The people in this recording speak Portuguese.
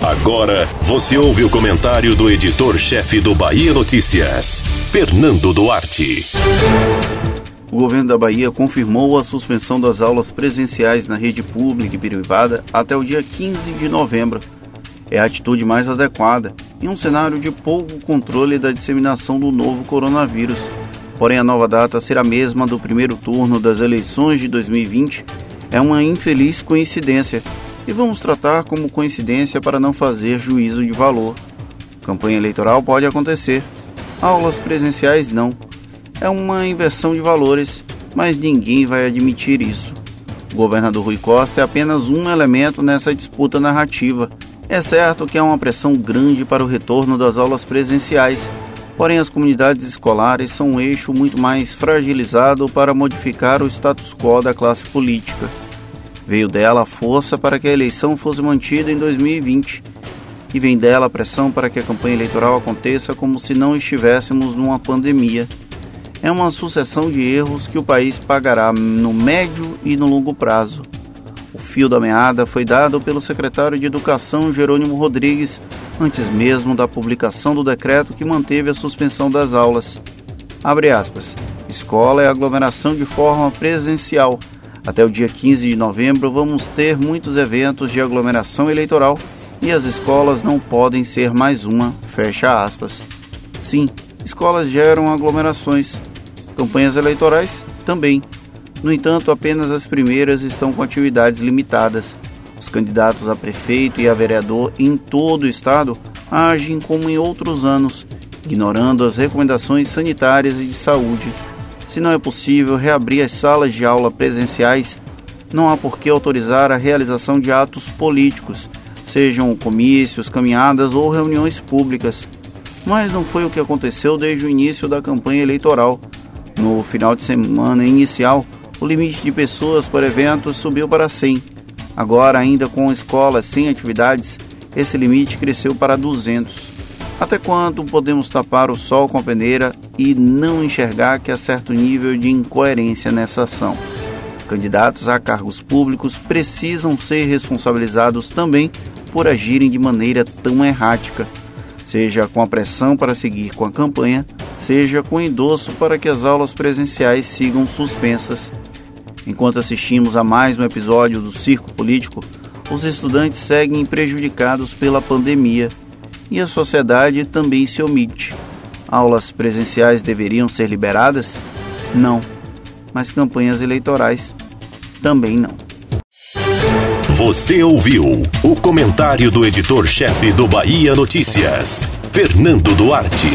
Agora você ouve o comentário do editor-chefe do Bahia Notícias, Fernando Duarte. O governo da Bahia confirmou a suspensão das aulas presenciais na rede pública e privada até o dia 15 de novembro. É a atitude mais adequada em um cenário de pouco controle da disseminação do novo coronavírus. Porém, a nova data será a mesma do primeiro turno das eleições de 2020. É uma infeliz coincidência e vamos tratar como coincidência para não fazer juízo de valor. Campanha eleitoral pode acontecer, aulas presenciais não é uma inversão de valores, mas ninguém vai admitir isso. O governador Rui Costa é apenas um elemento nessa disputa narrativa. É certo que há uma pressão grande para o retorno das aulas presenciais, porém as comunidades escolares são um eixo muito mais fragilizado para modificar o status quo da classe política. Veio dela a força para que a eleição fosse mantida em 2020 e vem dela a pressão para que a campanha eleitoral aconteça como se não estivéssemos numa pandemia é uma sucessão de erros que o país pagará no médio e no longo prazo. O fio da meada foi dado pelo secretário de Educação Jerônimo Rodrigues antes mesmo da publicação do decreto que manteve a suspensão das aulas. Abre aspas. Escola é aglomeração de forma presencial. Até o dia 15 de novembro vamos ter muitos eventos de aglomeração eleitoral e as escolas não podem ser mais uma, fecha aspas. Sim, escolas geram aglomerações, Campanhas eleitorais também. No entanto, apenas as primeiras estão com atividades limitadas. Os candidatos a prefeito e a vereador em todo o estado agem como em outros anos, ignorando as recomendações sanitárias e de saúde. Se não é possível reabrir as salas de aula presenciais, não há por que autorizar a realização de atos políticos, sejam comícios, caminhadas ou reuniões públicas. Mas não foi o que aconteceu desde o início da campanha eleitoral. No final de semana inicial, o limite de pessoas por evento subiu para 100. Agora, ainda com escolas sem atividades, esse limite cresceu para 200. Até quando podemos tapar o sol com a peneira e não enxergar que há certo nível de incoerência nessa ação? Candidatos a cargos públicos precisam ser responsabilizados também por agirem de maneira tão errática, seja com a pressão para seguir com a campanha, seja com endosso para que as aulas presenciais sigam suspensas. Enquanto assistimos a mais um episódio do circo político, os estudantes seguem prejudicados pela pandemia e a sociedade também se omite. Aulas presenciais deveriam ser liberadas? Não. Mas campanhas eleitorais? Também não. Você ouviu o comentário do editor-chefe do Bahia Notícias, Fernando Duarte.